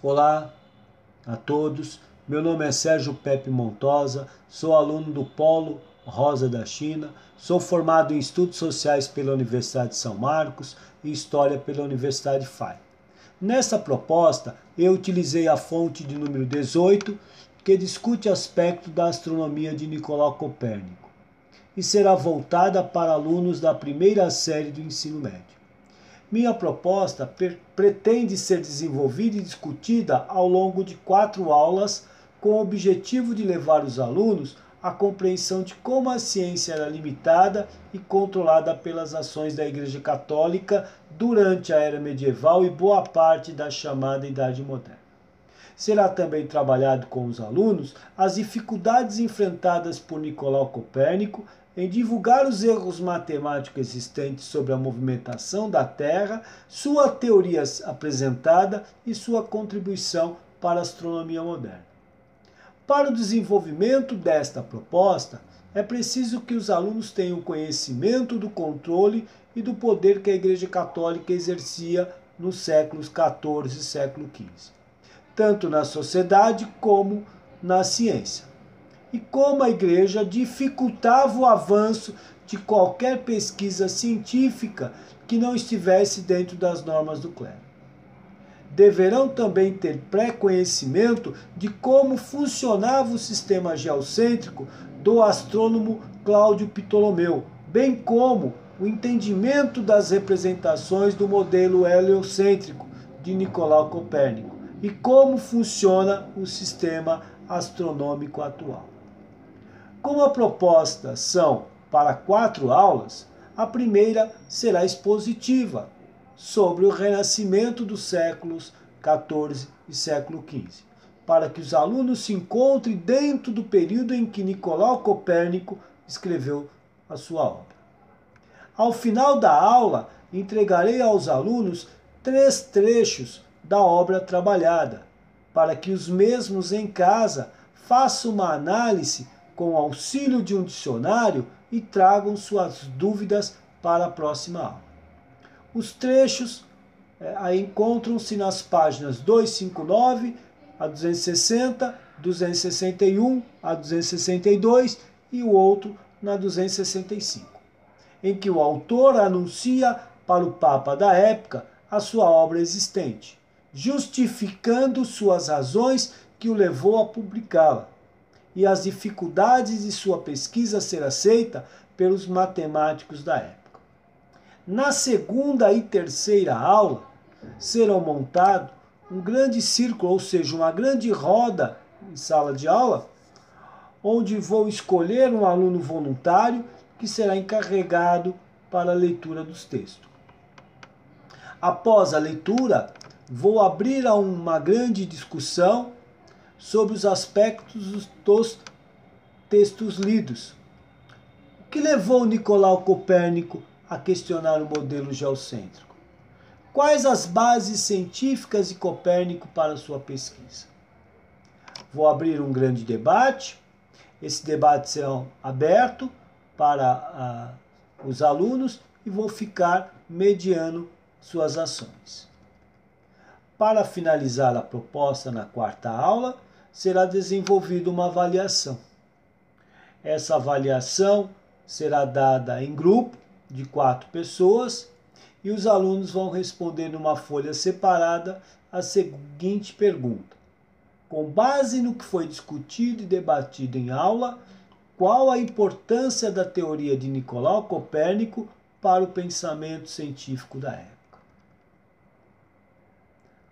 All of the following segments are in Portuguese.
Olá a todos, meu nome é Sérgio Pepe Montosa, sou aluno do Polo Rosa da China, sou formado em Estudos Sociais pela Universidade de São Marcos e História pela Universidade FAI. Nessa proposta, eu utilizei a fonte de número 18, que discute aspectos da astronomia de Nicolau Copérnico, e será voltada para alunos da primeira série do ensino médio. Minha proposta pretende ser desenvolvida e discutida ao longo de quatro aulas, com o objetivo de levar os alunos à compreensão de como a ciência era limitada e controlada pelas ações da Igreja Católica durante a era medieval e boa parte da chamada Idade Moderna. Será também trabalhado com os alunos as dificuldades enfrentadas por Nicolau Copérnico em divulgar os erros matemáticos existentes sobre a movimentação da Terra, sua teoria apresentada e sua contribuição para a astronomia moderna. Para o desenvolvimento desta proposta, é preciso que os alunos tenham conhecimento do controle e do poder que a Igreja Católica exercia nos séculos XIV e século XV, tanto na sociedade como na ciência e como a igreja dificultava o avanço de qualquer pesquisa científica que não estivesse dentro das normas do clero. Deverão também ter pré-conhecimento de como funcionava o sistema geocêntrico do astrônomo Cláudio Ptolomeu, bem como o entendimento das representações do modelo heliocêntrico de Nicolau Copérnico e como funciona o sistema astronômico atual. Como a proposta são para quatro aulas, a primeira será expositiva sobre o renascimento dos séculos XIV e século XV, para que os alunos se encontrem dentro do período em que Nicolau Copérnico escreveu a sua obra. Ao final da aula, entregarei aos alunos três trechos da obra trabalhada, para que os mesmos em casa façam uma análise com auxílio de um dicionário e tragam suas dúvidas para a próxima aula. Os trechos é, encontram-se nas páginas 259 a 260, 261 a 262 e o outro na 265, em que o autor anuncia para o Papa da época a sua obra existente, justificando suas razões que o levou a publicá-la e as dificuldades de sua pesquisa ser aceita pelos matemáticos da época. Na segunda e terceira aula serão montados um grande círculo, ou seja, uma grande roda em sala de aula, onde vou escolher um aluno voluntário que será encarregado para a leitura dos textos. Após a leitura, vou abrir a uma grande discussão sobre os aspectos dos textos lidos. O que levou Nicolau Copérnico a questionar o modelo geocêntrico? Quais as bases científicas de Copérnico para sua pesquisa? Vou abrir um grande debate. Esse debate será aberto para uh, os alunos e vou ficar mediando suas ações. Para finalizar a proposta na quarta aula, será desenvolvida uma avaliação. Essa avaliação será dada em grupo de quatro pessoas e os alunos vão responder numa folha separada a seguinte pergunta: Com base no que foi discutido e debatido em aula, qual a importância da teoria de Nicolau Copérnico para o pensamento científico da época?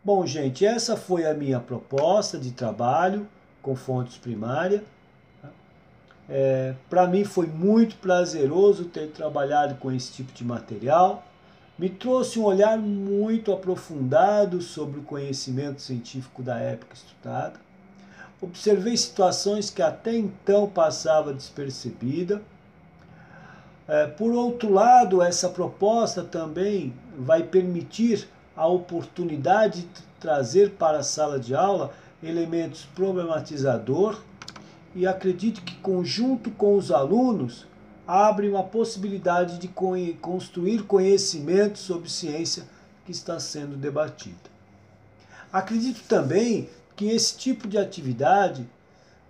Bom, gente, essa foi a minha proposta de trabalho com fontes primárias. É, Para mim foi muito prazeroso ter trabalhado com esse tipo de material. Me trouxe um olhar muito aprofundado sobre o conhecimento científico da época estudada. Observei situações que até então passava despercebida. É, por outro lado, essa proposta também vai permitir a oportunidade de trazer para a sala de aula elementos problematizador e acredito que conjunto com os alunos abre uma possibilidade de construir conhecimento sobre ciência que está sendo debatida. Acredito também que esse tipo de atividade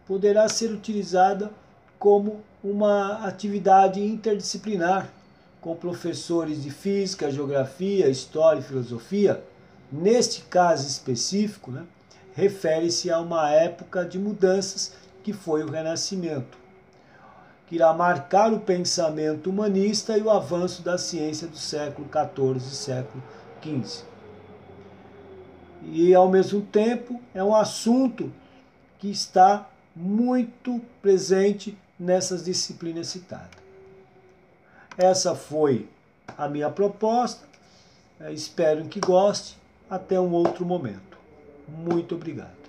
poderá ser utilizada como uma atividade interdisciplinar, com professores de física, geografia, história e filosofia. Neste caso específico, né, refere-se a uma época de mudanças que foi o Renascimento, que irá marcar o pensamento humanista e o avanço da ciência do século XIV e século XV. E, ao mesmo tempo, é um assunto que está muito presente nessas disciplinas citadas. Essa foi a minha proposta. Espero que goste. Até um outro momento. Muito obrigado.